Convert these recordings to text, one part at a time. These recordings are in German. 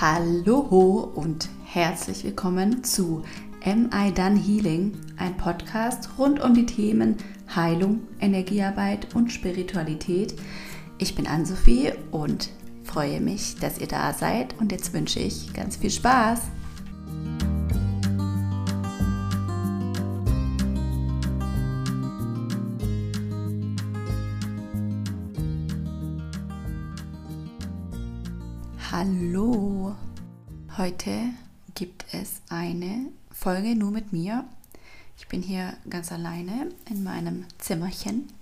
Hallo und herzlich willkommen zu Am I Done Healing, ein Podcast rund um die Themen Heilung, Energiearbeit und Spiritualität. Ich bin Ann-Sophie und freue mich, dass ihr da seid und jetzt wünsche ich ganz viel Spaß. Heute gibt es eine Folge nur mit mir. Ich bin hier ganz alleine in meinem Zimmerchen,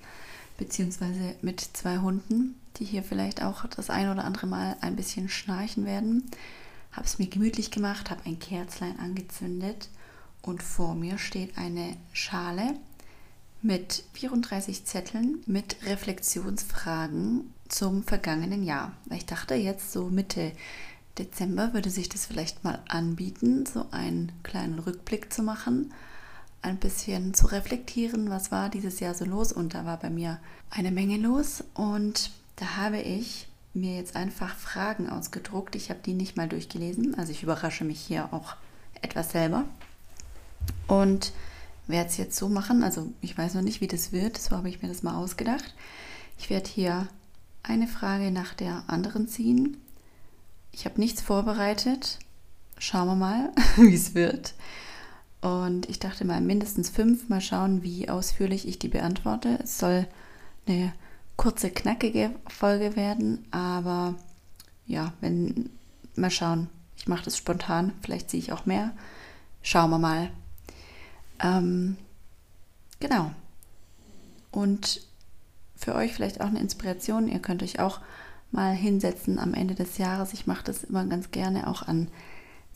beziehungsweise mit zwei Hunden, die hier vielleicht auch das ein oder andere Mal ein bisschen schnarchen werden. Habe es mir gemütlich gemacht, habe ein Kerzlein angezündet und vor mir steht eine Schale mit 34 Zetteln mit Reflexionsfragen zum vergangenen Jahr. Ich dachte jetzt so Mitte Dezember würde sich das vielleicht mal anbieten, so einen kleinen Rückblick zu machen, ein bisschen zu reflektieren, was war dieses Jahr so los und da war bei mir eine Menge los und da habe ich mir jetzt einfach Fragen ausgedruckt. Ich habe die nicht mal durchgelesen, also ich überrasche mich hier auch etwas selber und werde es jetzt so machen, also ich weiß noch nicht, wie das wird, so habe ich mir das mal ausgedacht. Ich werde hier eine Frage nach der anderen ziehen. Ich habe nichts vorbereitet. Schauen wir mal, wie es wird. Und ich dachte mal mindestens fünf. Mal schauen, wie ausführlich ich die beantworte. Es soll eine kurze, knackige Folge werden. Aber ja, wenn mal schauen. Ich mache das spontan. Vielleicht ziehe ich auch mehr. Schauen wir mal. Ähm, genau. Und für euch vielleicht auch eine Inspiration. Ihr könnt euch auch mal hinsetzen am Ende des Jahres. Ich mache das immer ganz gerne auch an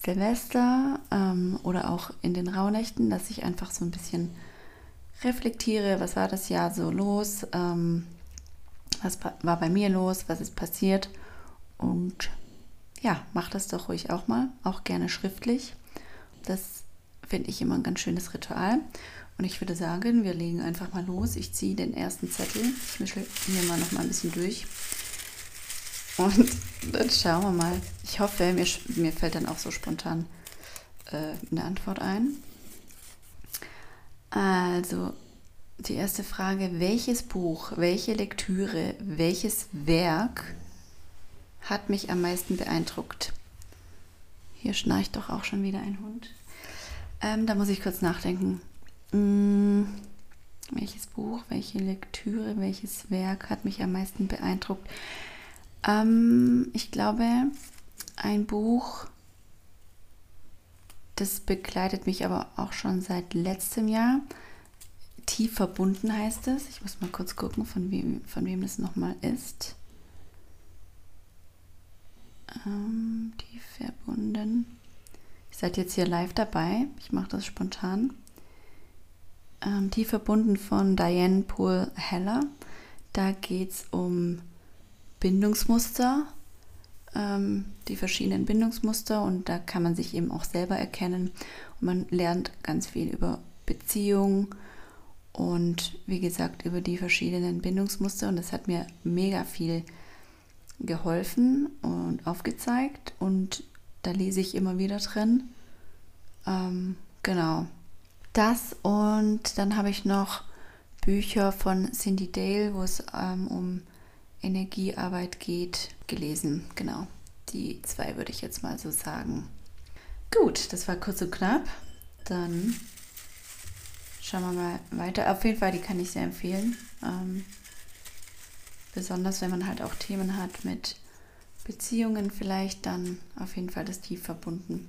Silvester ähm, oder auch in den Rauhnächten, dass ich einfach so ein bisschen reflektiere, was war das Jahr so los, ähm, was war bei mir los, was ist passiert und ja, macht das doch ruhig auch mal, auch gerne schriftlich. Das finde ich immer ein ganz schönes Ritual. Und ich würde sagen, wir legen einfach mal los. Ich ziehe den ersten Zettel. Ich mische hier mal noch mal ein bisschen durch. Und dann schauen wir mal. Ich hoffe, mir, mir fällt dann auch so spontan äh, eine Antwort ein. Also, die erste Frage, welches Buch, welche Lektüre, welches Werk hat mich am meisten beeindruckt? Hier schnarcht doch auch schon wieder ein Hund. Ähm, da muss ich kurz nachdenken. Hm, welches Buch, welche Lektüre, welches Werk hat mich am meisten beeindruckt? Ähm, ich glaube, ein Buch, das begleitet mich aber auch schon seit letztem Jahr. Tief verbunden heißt es. Ich muss mal kurz gucken, von wem, von wem das nochmal ist. Ähm, tief verbunden. Ihr seid jetzt hier live dabei. Ich mache das spontan ähm, Tief verbunden von Diane Poole Heller. Da geht es um Bindungsmuster, ähm, die verschiedenen Bindungsmuster und da kann man sich eben auch selber erkennen und man lernt ganz viel über Beziehungen und wie gesagt über die verschiedenen Bindungsmuster und das hat mir mega viel geholfen und aufgezeigt und da lese ich immer wieder drin. Ähm, genau. Das und dann habe ich noch Bücher von Cindy Dale, wo es ähm, um Energiearbeit geht, gelesen. Genau, die zwei würde ich jetzt mal so sagen. Gut, das war kurz und knapp. Dann schauen wir mal weiter. Auf jeden Fall, die kann ich sehr empfehlen. Ähm, besonders wenn man halt auch Themen hat mit Beziehungen vielleicht, dann auf jeden Fall das tief verbunden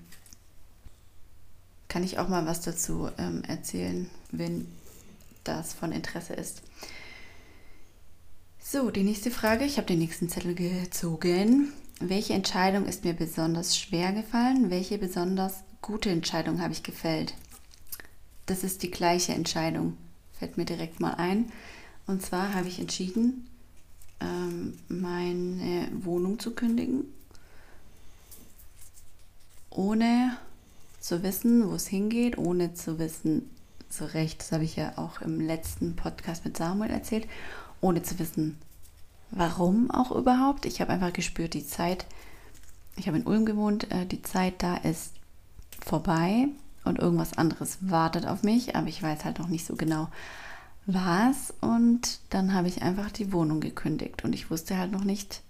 kann ich auch mal was dazu ähm, erzählen, wenn das von Interesse ist. So, die nächste Frage. Ich habe den nächsten Zettel gezogen. Welche Entscheidung ist mir besonders schwer gefallen? Welche besonders gute Entscheidung habe ich gefällt? Das ist die gleiche Entscheidung, fällt mir direkt mal ein. Und zwar habe ich entschieden, ähm, meine Wohnung zu kündigen, ohne zu wissen, wo es hingeht, ohne zu wissen, so recht, das habe ich ja auch im letzten Podcast mit Samuel erzählt, ohne zu wissen, warum auch überhaupt. Ich habe einfach gespürt, die Zeit ich habe in Ulm gewohnt, äh, die Zeit da ist vorbei und irgendwas anderes wartet auf mich, aber ich weiß halt noch nicht so genau, was. Und dann habe ich einfach die Wohnung gekündigt und ich wusste halt noch nicht,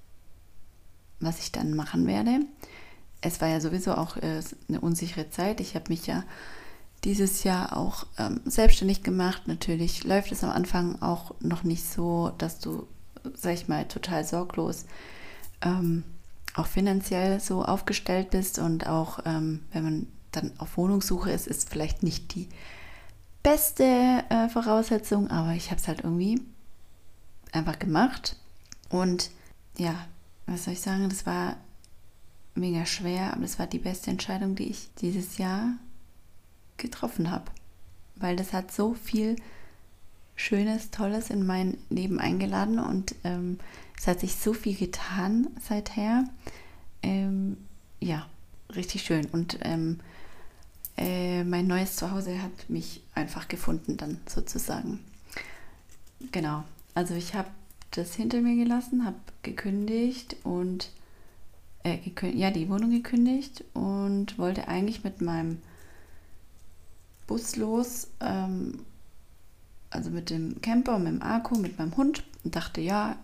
was ich dann machen werde. Es war ja sowieso auch äh, eine unsichere Zeit. Ich habe mich ja dieses Jahr auch ähm, selbstständig gemacht. Natürlich läuft es am Anfang auch noch nicht so, dass du, sag ich mal, total sorglos ähm, auch finanziell so aufgestellt bist. Und auch ähm, wenn man dann auf Wohnungssuche ist, ist vielleicht nicht die beste äh, Voraussetzung, aber ich habe es halt irgendwie einfach gemacht. Und ja, was soll ich sagen, das war mega schwer, aber das war die beste Entscheidung, die ich dieses Jahr getroffen habe, weil das hat so viel Schönes, Tolles in mein Leben eingeladen und ähm, es hat sich so viel getan seither. Ähm, ja, richtig schön. Und ähm, äh, mein neues Zuhause hat mich einfach gefunden, dann sozusagen. Genau. Also ich habe das hinter mir gelassen, habe gekündigt und äh, gekün ja die Wohnung gekündigt und wollte eigentlich mit meinem Bus los, ähm, also mit dem Camper mit dem Akku, mit meinem Hund und dachte, ja,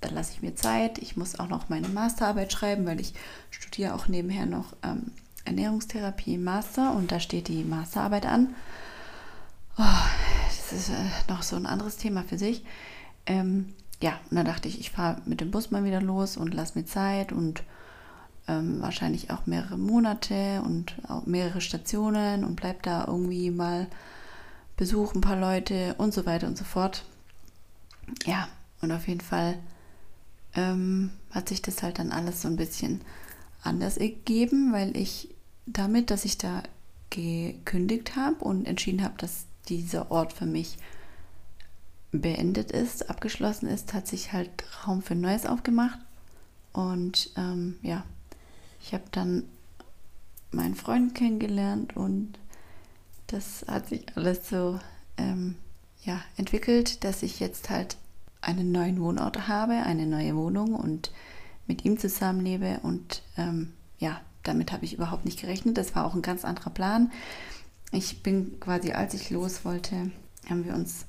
dann lasse ich mir Zeit. Ich muss auch noch meine Masterarbeit schreiben, weil ich studiere auch nebenher noch ähm, Ernährungstherapie Master und da steht die Masterarbeit an. Oh, das ist äh, noch so ein anderes Thema für sich. Ähm, ja, und dann dachte ich, ich fahre mit dem Bus mal wieder los und lasse mir Zeit und ähm, wahrscheinlich auch mehrere Monate und auch mehrere Stationen und bleib da irgendwie mal besuche ein paar Leute und so weiter und so fort. Ja, und auf jeden Fall ähm, hat sich das halt dann alles so ein bisschen anders ergeben, weil ich damit, dass ich da gekündigt habe und entschieden habe, dass dieser Ort für mich beendet ist, abgeschlossen ist, hat sich halt Raum für Neues aufgemacht. Und ähm, ja, ich habe dann meinen Freund kennengelernt und das hat sich alles so ähm, ja, entwickelt, dass ich jetzt halt einen neuen Wohnort habe, eine neue Wohnung und mit ihm zusammenlebe. Und ähm, ja, damit habe ich überhaupt nicht gerechnet. Das war auch ein ganz anderer Plan. Ich bin quasi, als ich los wollte, haben wir uns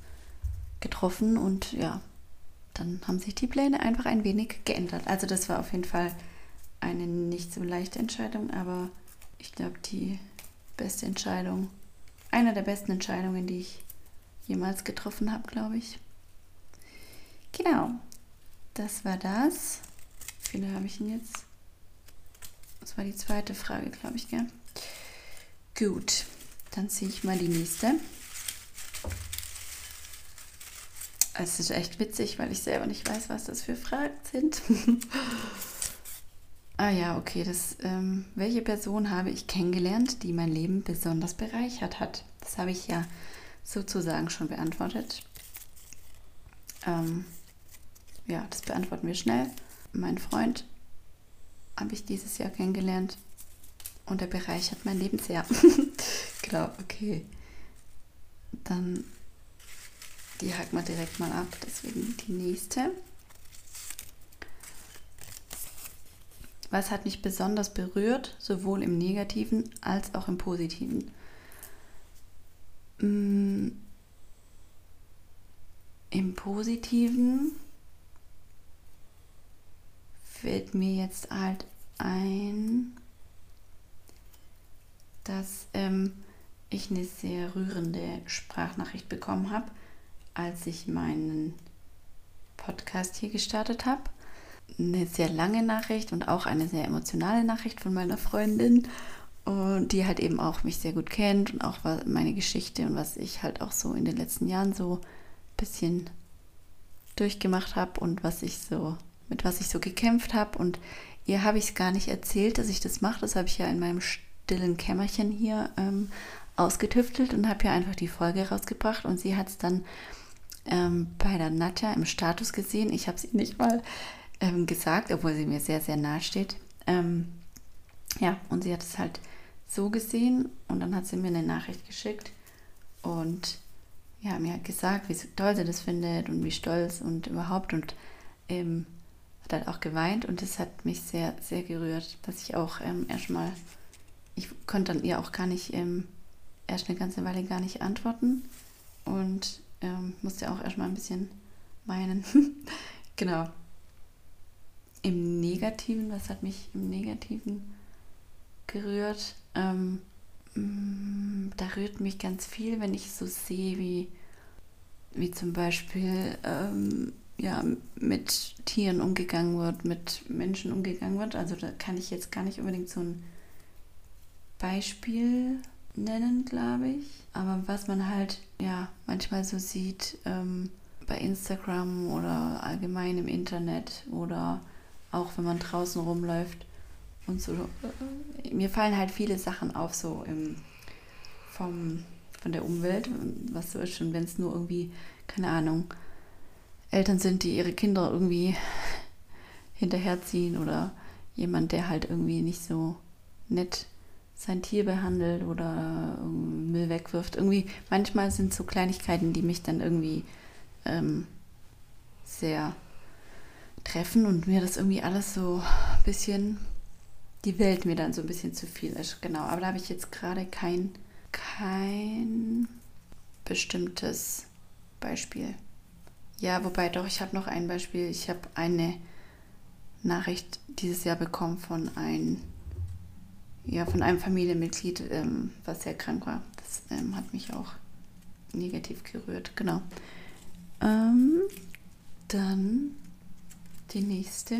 getroffen und ja, dann haben sich die Pläne einfach ein wenig geändert. Also das war auf jeden Fall eine nicht so leichte Entscheidung, aber ich glaube die beste Entscheidung, eine der besten Entscheidungen, die ich jemals getroffen habe, glaube ich. Genau, das war das. Wie viele habe ich denn jetzt? Das war die zweite Frage, glaube ich, gell? Gut, dann ziehe ich mal die nächste. Es ist echt witzig, weil ich selber nicht weiß, was das für Fragen sind. ah ja, okay. Das, ähm, welche Person habe ich kennengelernt, die mein Leben besonders bereichert hat? Das habe ich ja sozusagen schon beantwortet. Ähm, ja, das beantworten wir schnell. Mein Freund habe ich dieses Jahr kennengelernt und er bereichert mein Leben sehr. genau, okay. Dann die haken wir direkt mal ab, deswegen die nächste. Was hat mich besonders berührt, sowohl im negativen als auch im positiven? Mm, Im positiven fällt mir jetzt halt ein, dass ähm, ich eine sehr rührende Sprachnachricht bekommen habe, als ich meinen Podcast hier gestartet habe. Eine sehr lange Nachricht und auch eine sehr emotionale Nachricht von meiner Freundin, und die halt eben auch mich sehr gut kennt und auch meine Geschichte und was ich halt auch so in den letzten Jahren so ein bisschen durchgemacht habe und was ich so mit was ich so gekämpft habe. Und ihr habe ich es gar nicht erzählt, dass ich das mache. Das habe ich ja in meinem stillen Kämmerchen hier ähm, ausgetüftelt und habe ja einfach die Folge rausgebracht. Und sie hat es dann ähm, bei der Nadja im Status gesehen. Ich habe sie nicht mal ähm, gesagt, obwohl sie mir sehr, sehr nahe steht. Ähm, ja, und sie hat es halt so gesehen und dann hat sie mir eine Nachricht geschickt und ja, mir hat gesagt, wie toll sie das findet und wie stolz und überhaupt und ähm, hat halt auch geweint und das hat mich sehr, sehr gerührt, dass ich auch ähm, erstmal, ich konnte dann ihr auch gar nicht, ähm, erst eine ganze Weile gar nicht antworten und ähm, musste auch erstmal ein bisschen weinen. genau. Im Negativen, was hat mich im Negativen gerührt? Ähm, mm, da rührt mich ganz viel, wenn ich so sehe, wie, wie zum Beispiel ähm, ja, mit Tieren umgegangen wird, mit Menschen umgegangen wird. Also da kann ich jetzt gar nicht unbedingt so ein Beispiel nennen, glaube ich. Aber was man halt ja manchmal so sieht ähm, bei Instagram oder allgemein im Internet oder auch wenn man draußen rumläuft und so. Mir fallen halt viele Sachen auf, so im, vom, von der Umwelt, was so ist, schon wenn es nur irgendwie, keine Ahnung, Eltern sind, die ihre Kinder irgendwie hinterherziehen oder jemand, der halt irgendwie nicht so nett sein Tier behandelt oder Müll wegwirft. Irgendwie, manchmal sind so Kleinigkeiten, die mich dann irgendwie ähm, sehr treffen und mir das irgendwie alles so ein bisschen, die Welt mir dann so ein bisschen zu viel ist. Genau, aber da habe ich jetzt gerade kein, kein bestimmtes Beispiel. Ja, wobei doch, ich habe noch ein Beispiel. Ich habe eine Nachricht dieses Jahr bekommen von, ein, ja, von einem Familienmitglied, ähm, was sehr krank war. Das ähm, hat mich auch negativ gerührt. Genau. Ähm, dann die nächste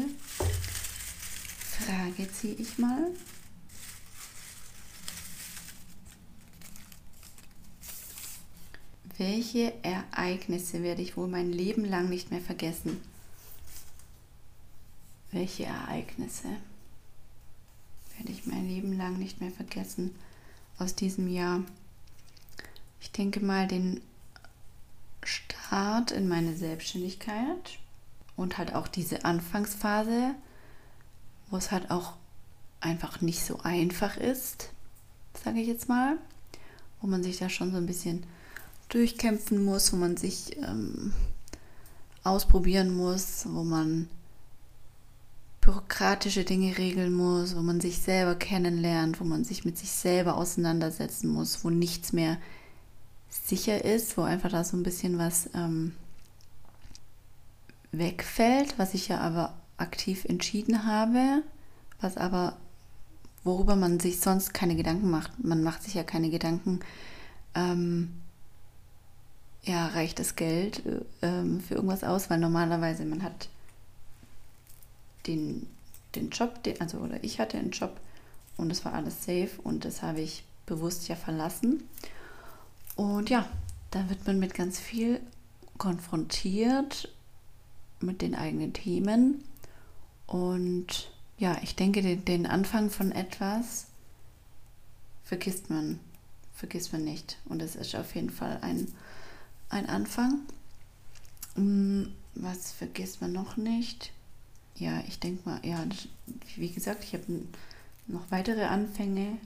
Frage ziehe ich mal. Welche Ereignisse werde ich wohl mein Leben lang nicht mehr vergessen? Welche Ereignisse werde ich mein Leben lang nicht mehr vergessen aus diesem Jahr? Ich denke mal den Start in meine Selbstständigkeit und halt auch diese Anfangsphase, wo es halt auch einfach nicht so einfach ist, sage ich jetzt mal, wo man sich da schon so ein bisschen durchkämpfen muss, wo man sich ähm, ausprobieren muss, wo man bürokratische Dinge regeln muss, wo man sich selber kennenlernt, wo man sich mit sich selber auseinandersetzen muss, wo nichts mehr sicher ist, wo einfach da so ein bisschen was ähm, wegfällt, was ich ja aber aktiv entschieden habe, was aber worüber man sich sonst keine Gedanken macht. Man macht sich ja keine Gedanken, ähm, ja, reicht das Geld ähm, für irgendwas aus, weil normalerweise man hat den, den Job, den, also oder ich hatte einen Job und es war alles safe und das habe ich bewusst ja verlassen. Und ja, da wird man mit ganz viel konfrontiert, mit den eigenen Themen. Und ja, ich denke, den, den Anfang von etwas vergisst man, vergisst man nicht. Und es ist auf jeden Fall ein ein Anfang. Mm, was vergisst man noch nicht? Ja, ich denke mal, ja, wie gesagt, ich habe noch weitere Anfänge,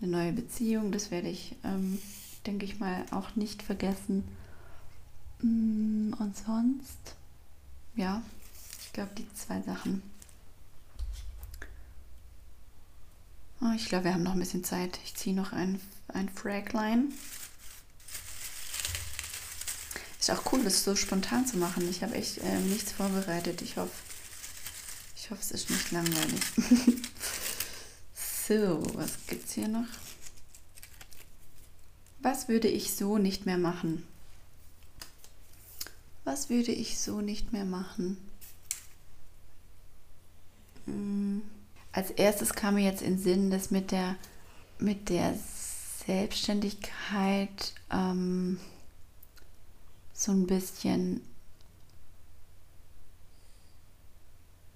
eine neue Beziehung, das werde ich, ähm, denke ich mal, auch nicht vergessen. Mm, und sonst, ja, ich glaube, die zwei Sachen. Oh, ich glaube, wir haben noch ein bisschen Zeit. Ich ziehe noch ein, ein Fragline. Ist auch cool, das so spontan zu machen. Ich habe echt äh, nichts vorbereitet. Ich hoffe, ich hoffe, es ist nicht langweilig. so, was gibt's hier noch? Was würde ich so nicht mehr machen? Was würde ich so nicht mehr machen? Hm. Als erstes kam mir jetzt in Sinn, dass mit der, mit der Selbstständigkeit ähm, so ein bisschen.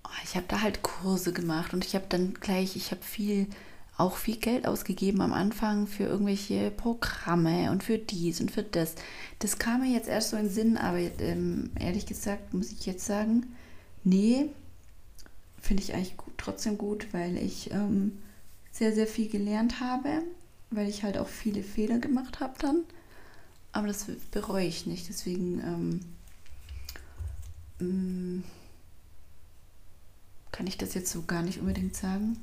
Oh, ich habe da halt Kurse gemacht und ich habe dann gleich, ich habe viel, auch viel Geld ausgegeben am Anfang für irgendwelche Programme und für dies und für das. Das kam mir jetzt erst so in Sinn, aber ähm, ehrlich gesagt muss ich jetzt sagen, nee, finde ich eigentlich gut, trotzdem gut, weil ich ähm, sehr, sehr viel gelernt habe, weil ich halt auch viele Fehler gemacht habe dann. Aber das bereue ich nicht. Deswegen, ähm, mm, kann ich das jetzt so gar nicht unbedingt sagen.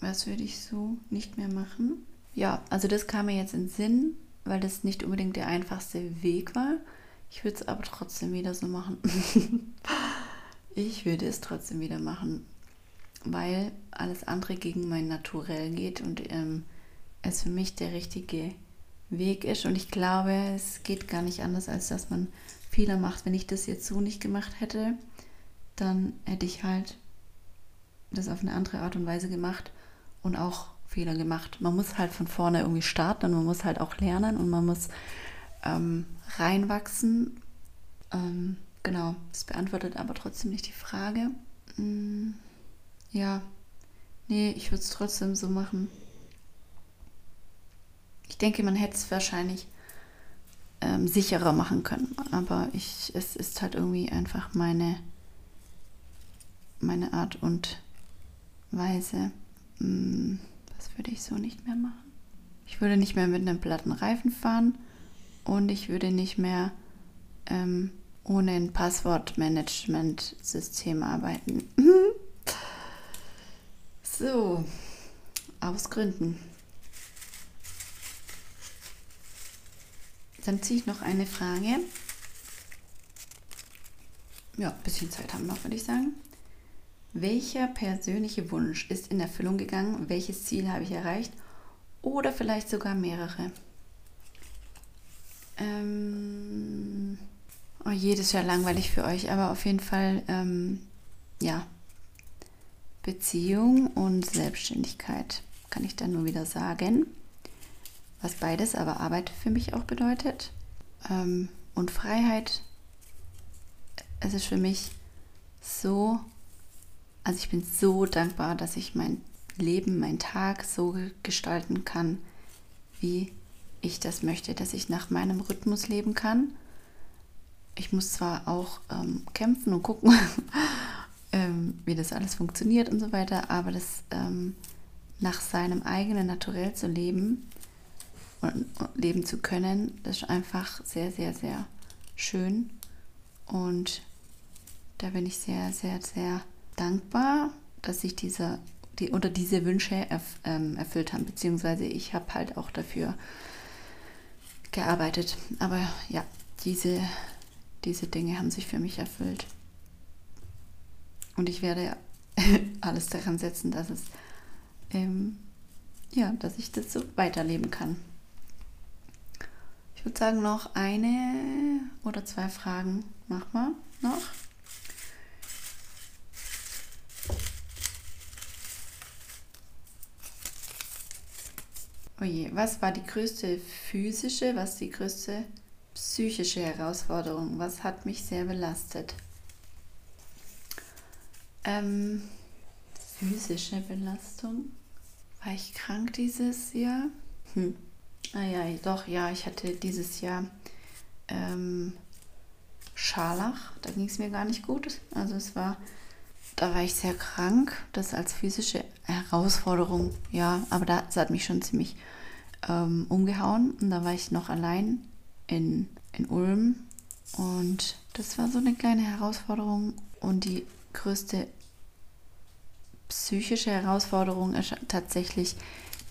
Was würde ich so nicht mehr machen? Ja, also das kam mir jetzt in Sinn, weil das nicht unbedingt der einfachste Weg war. Ich würde es aber trotzdem wieder so machen. ich würde es trotzdem wieder machen, weil alles andere gegen mein Naturell geht und ähm, es für mich der richtige Weg ist. Und ich glaube, es geht gar nicht anders, als dass man Fehler macht. Wenn ich das jetzt so nicht gemacht hätte, dann hätte ich halt das auf eine andere Art und Weise gemacht und auch Fehler gemacht. Man muss halt von vorne irgendwie starten und man muss halt auch lernen und man muss ähm, reinwachsen. Ähm, genau, das beantwortet aber trotzdem nicht die Frage. Hm, ja, nee, ich würde es trotzdem so machen. Ich denke, man hätte es wahrscheinlich ähm, sicherer machen können. Aber ich, es ist halt irgendwie einfach meine, meine Art und Weise. Hm, das würde ich so nicht mehr machen. Ich würde nicht mehr mit einem platten Reifen fahren und ich würde nicht mehr ähm, ohne ein Passwortmanagement-System arbeiten. so, aus Gründen. Dann ziehe ich noch eine Frage. Ja, ein bisschen Zeit haben wir noch, würde ich sagen. Welcher persönliche Wunsch ist in Erfüllung gegangen? Welches Ziel habe ich erreicht? Oder vielleicht sogar mehrere? Ähm, oh, jedes Jahr langweilig für euch, aber auf jeden Fall, ähm, ja, Beziehung und Selbstständigkeit kann ich dann nur wieder sagen was beides aber Arbeit für mich auch bedeutet. Ähm, und Freiheit, es ist für mich so, also ich bin so dankbar, dass ich mein Leben, meinen Tag so gestalten kann, wie ich das möchte, dass ich nach meinem Rhythmus leben kann. Ich muss zwar auch ähm, kämpfen und gucken, ähm, wie das alles funktioniert und so weiter, aber das ähm, nach seinem eigenen Naturell zu leben, und leben zu können, das ist einfach sehr, sehr, sehr schön. Und da bin ich sehr, sehr, sehr dankbar, dass sich diese, die, oder diese Wünsche erf, ähm, erfüllt haben, beziehungsweise ich habe halt auch dafür gearbeitet. Aber ja, diese, diese Dinge haben sich für mich erfüllt. Und ich werde alles daran setzen, dass es ähm, ja, dass ich das so weiterleben kann würde sagen, noch eine oder zwei Fragen machen wir noch. Oje, was war die größte physische, was die größte psychische Herausforderung? Was hat mich sehr belastet? Ähm, physische Belastung. War ich krank dieses Jahr? Hm. Ah ja, doch, ja, ich hatte dieses Jahr ähm, Scharlach, da ging es mir gar nicht gut. Also es war, da war ich sehr krank, das als physische Herausforderung, ja, aber das hat mich schon ziemlich ähm, umgehauen. Und da war ich noch allein in, in Ulm und das war so eine kleine Herausforderung und die größte psychische Herausforderung ist tatsächlich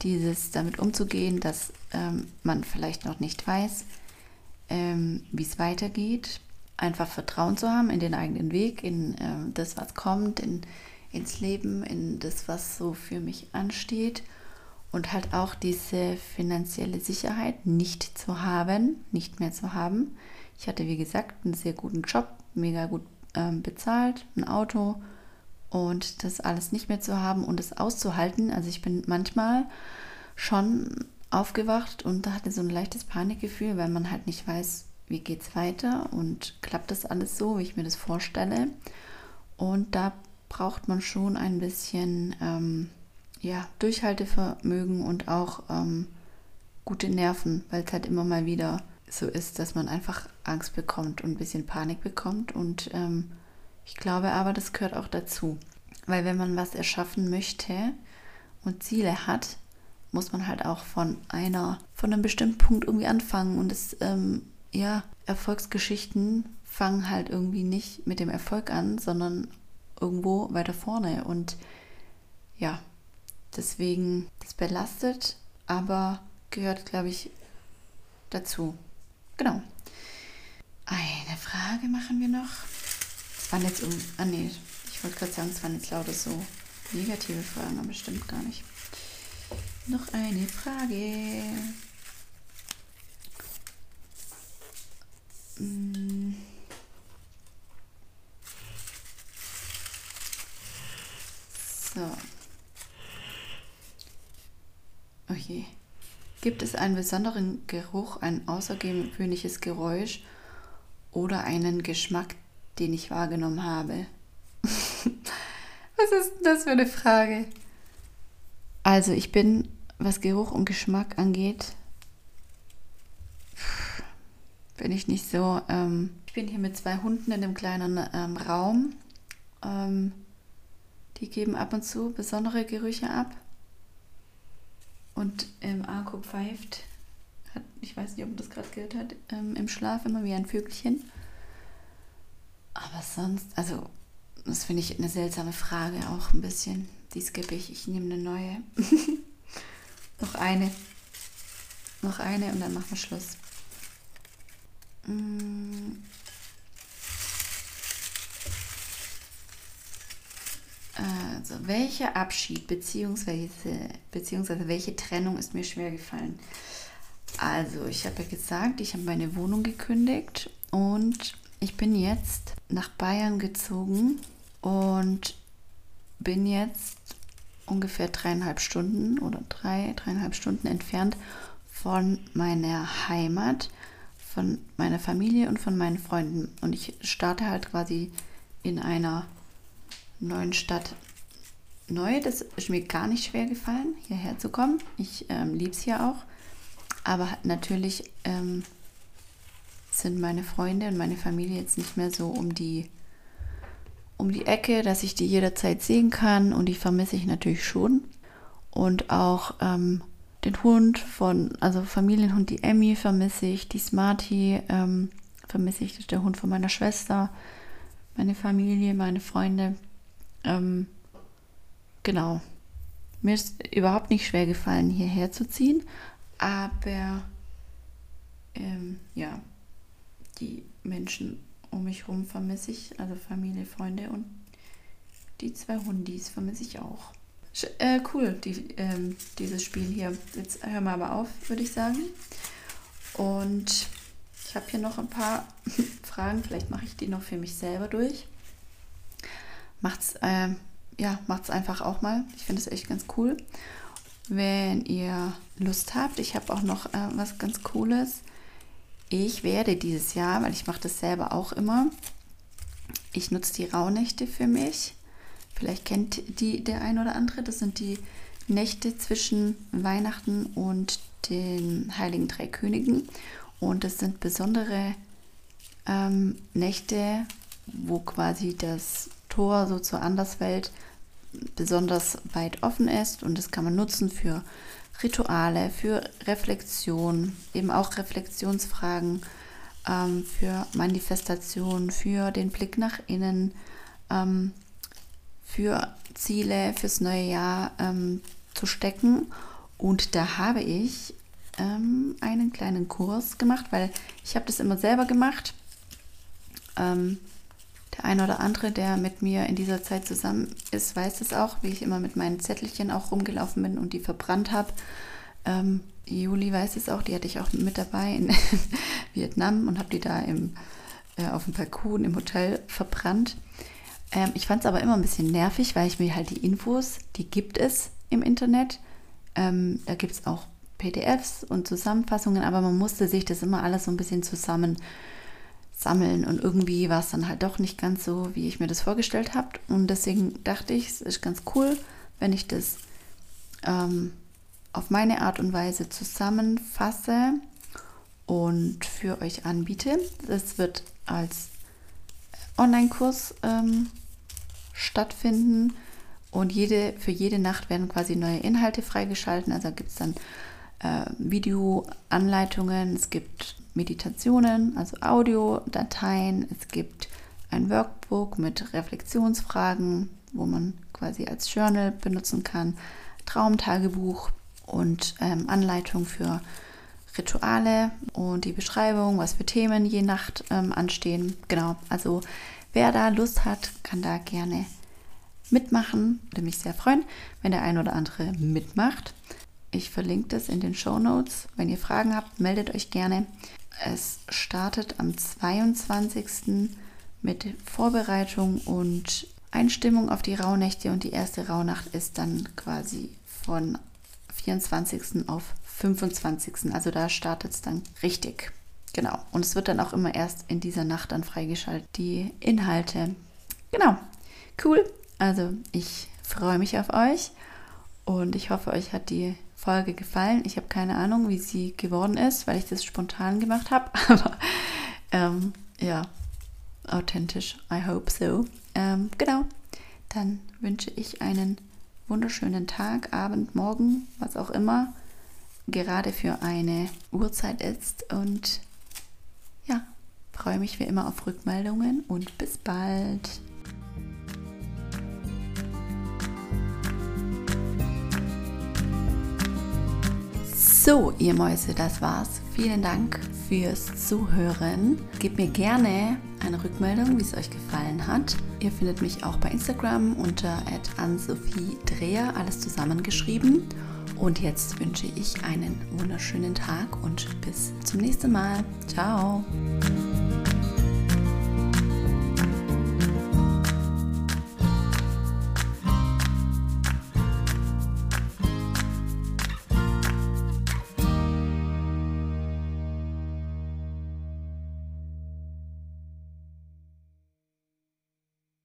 dieses damit umzugehen, dass ähm, man vielleicht noch nicht weiß, ähm, wie es weitergeht. Einfach Vertrauen zu haben in den eigenen Weg, in äh, das, was kommt, in, ins Leben, in das, was so für mich ansteht. Und halt auch diese finanzielle Sicherheit nicht zu haben, nicht mehr zu haben. Ich hatte, wie gesagt, einen sehr guten Job, mega gut ähm, bezahlt, ein Auto und das alles nicht mehr zu haben und es auszuhalten. Also ich bin manchmal schon aufgewacht und hatte so ein leichtes Panikgefühl, weil man halt nicht weiß, wie geht es weiter und klappt das alles so, wie ich mir das vorstelle. Und da braucht man schon ein bisschen ähm, ja, Durchhaltevermögen und auch ähm, gute Nerven, weil es halt immer mal wieder so ist, dass man einfach Angst bekommt und ein bisschen Panik bekommt. Und ähm, ich glaube aber, das gehört auch dazu. Weil wenn man was erschaffen möchte und Ziele hat, muss man halt auch von einer, von einem bestimmten Punkt irgendwie anfangen. Und es ähm, ja, Erfolgsgeschichten fangen halt irgendwie nicht mit dem Erfolg an, sondern irgendwo weiter vorne. Und ja, deswegen, das belastet, aber gehört, glaube ich, dazu. Genau. Eine Frage machen wir noch. Es waren jetzt um. Ah, nee, ich wollte gerade sagen, es waren jetzt lauter so negative Fragen, aber stimmt gar nicht. Noch eine Frage. So. Oh Gibt es einen besonderen Geruch, ein außergewöhnliches Geräusch oder einen Geschmack, den ich wahrgenommen habe? Was ist das für eine Frage? Also ich bin, was Geruch und Geschmack angeht, bin ich nicht so. Ähm, ich bin hier mit zwei Hunden in einem kleinen ähm, Raum. Ähm, die geben ab und zu besondere Gerüche ab. Und ähm, Arco pfeift, hat, ich weiß nicht, ob man das gerade gehört hat, ähm, im Schlaf immer wie ein Vögelchen. Aber sonst, also, das finde ich eine seltsame Frage auch ein bisschen. Die skippe ich. Ich nehme eine neue. Noch eine. Noch eine und dann machen wir Schluss. Also, welcher Abschied bzw. beziehungsweise welche Trennung ist mir schwer gefallen? Also, ich habe ja gesagt, ich habe meine Wohnung gekündigt und ich bin jetzt nach Bayern gezogen und bin jetzt ungefähr dreieinhalb Stunden oder drei, dreieinhalb Stunden entfernt von meiner Heimat, von meiner Familie und von meinen Freunden. Und ich starte halt quasi in einer neuen Stadt neu. Das ist mir gar nicht schwer gefallen, hierher zu kommen. Ich ähm, liebe es hier auch. Aber natürlich ähm, sind meine Freunde und meine Familie jetzt nicht mehr so um die, um die Ecke, dass ich die jederzeit sehen kann. Und die vermisse ich natürlich schon. Und auch ähm, den Hund von, also Familienhund, die Emmy vermisse ich, die Smarty ähm, vermisse ich, der Hund von meiner Schwester, meine Familie, meine Freunde. Ähm, genau. Mir ist überhaupt nicht schwer gefallen, hierher zu ziehen, aber ähm, ja, die Menschen um mich herum vermisse ich, also Familie, Freunde und die zwei Hundis vermisse ich auch. Äh, cool, die, ähm, dieses Spiel hier. Jetzt hören wir aber auf, würde ich sagen. Und ich habe hier noch ein paar Fragen. Vielleicht mache ich die noch für mich selber durch. Macht's, äh, ja, macht's einfach auch mal. Ich finde es echt ganz cool. Wenn ihr Lust habt, ich habe auch noch äh, was ganz Cooles. Ich werde dieses Jahr, weil ich mache das selber auch immer, ich nutze die Rauhnächte für mich Vielleicht kennt die der ein oder andere. Das sind die Nächte zwischen Weihnachten und den Heiligen Drei Königen. Und das sind besondere ähm, Nächte, wo quasi das Tor so zur Anderswelt besonders weit offen ist. Und das kann man nutzen für Rituale, für Reflexion, eben auch Reflexionsfragen, ähm, für Manifestation, für den Blick nach innen. Ähm, für Ziele fürs neue Jahr ähm, zu stecken. Und da habe ich ähm, einen kleinen Kurs gemacht, weil ich habe das immer selber gemacht. Ähm, der eine oder andere, der mit mir in dieser Zeit zusammen ist, weiß es auch, wie ich immer mit meinen Zettelchen auch rumgelaufen bin und die verbrannt habe. Ähm, Juli weiß es auch, die hatte ich auch mit dabei in Vietnam und habe die da im, äh, auf dem Balkon im Hotel verbrannt. Ähm, ich fand es aber immer ein bisschen nervig, weil ich mir halt die Infos, die gibt es im Internet. Ähm, da gibt es auch PDFs und Zusammenfassungen, aber man musste sich das immer alles so ein bisschen zusammen sammeln und irgendwie war es dann halt doch nicht ganz so, wie ich mir das vorgestellt habe. Und deswegen dachte ich, es ist ganz cool, wenn ich das ähm, auf meine Art und Weise zusammenfasse und für euch anbiete. Das wird als Online-Kurs ähm, stattfinden. Und jede, für jede Nacht werden quasi neue Inhalte freigeschalten. Also gibt es dann äh, Videoanleitungen, es gibt Meditationen, also Audiodateien. Es gibt ein Workbook mit Reflexionsfragen, wo man quasi als Journal benutzen kann, Traumtagebuch und ähm, Anleitung für Rituale und die Beschreibung, was für Themen je Nacht ähm, anstehen. Genau, also wer da Lust hat, kann da gerne mitmachen. Würde mich sehr freuen, wenn der ein oder andere mitmacht. Ich verlinke das in den Show Notes. Wenn ihr Fragen habt, meldet euch gerne. Es startet am 22. mit Vorbereitung und Einstimmung auf die Rauhnächte und die erste Rauhnacht ist dann quasi von 24. auf 25. Also da startet es dann richtig. Genau. Und es wird dann auch immer erst in dieser Nacht dann freigeschaltet, die Inhalte. Genau. Cool. Also ich freue mich auf euch und ich hoffe, euch hat die Folge gefallen. Ich habe keine Ahnung, wie sie geworden ist, weil ich das spontan gemacht habe. Aber ähm, ja, authentisch. I hope so. Ähm, genau. Dann wünsche ich einen wunderschönen Tag, Abend, Morgen, was auch immer gerade für eine Uhrzeit ist. Und ja, freue mich wie immer auf Rückmeldungen und bis bald. So, ihr Mäuse, das war's. Vielen Dank fürs Zuhören. Gebt mir gerne eine Rückmeldung, wie es euch gefallen hat. Ihr findet mich auch bei Instagram unter @ann-sophie-dreher, alles zusammengeschrieben. Und jetzt wünsche ich einen wunderschönen Tag und bis zum nächsten Mal. Ciao.